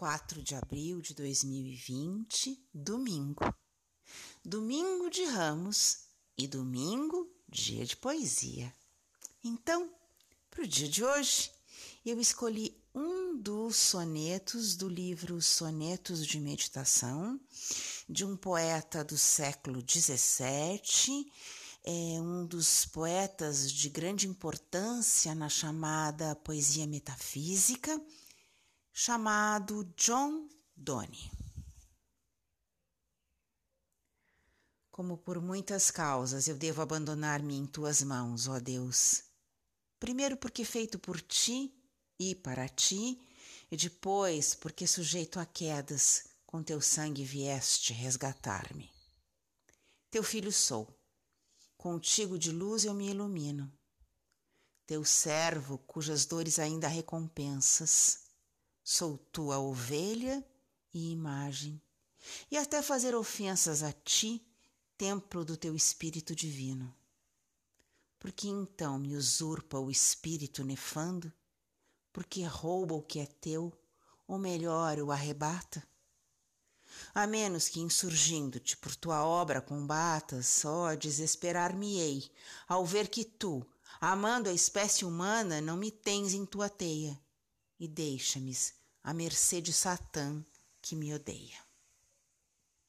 4 de abril de 2020, domingo. Domingo de Ramos e domingo, dia de poesia. Então, para o dia de hoje, eu escolhi um dos sonetos do livro Sonetos de Meditação, de um poeta do século XVII, é um dos poetas de grande importância na chamada poesia metafísica chamado John Donne. Como por muitas causas eu devo abandonar-me em tuas mãos, ó Deus. Primeiro, porque feito por ti e para ti, e depois, porque sujeito a quedas, com teu sangue vieste resgatar-me. Teu filho sou, contigo de luz eu me ilumino. Teu servo, cujas dores ainda recompensas Sou tua ovelha e imagem, e até fazer ofensas a ti, templo do teu Espírito Divino. Porque então me usurpa o espírito nefando? Porque rouba o que é teu, ou melhor, o arrebata? A menos que insurgindo-te por tua obra combatas, só desesperar-me-ei ao ver que tu, amando a espécie humana, não me tens em tua teia e deixa-me à mercê de Satã que me odeia.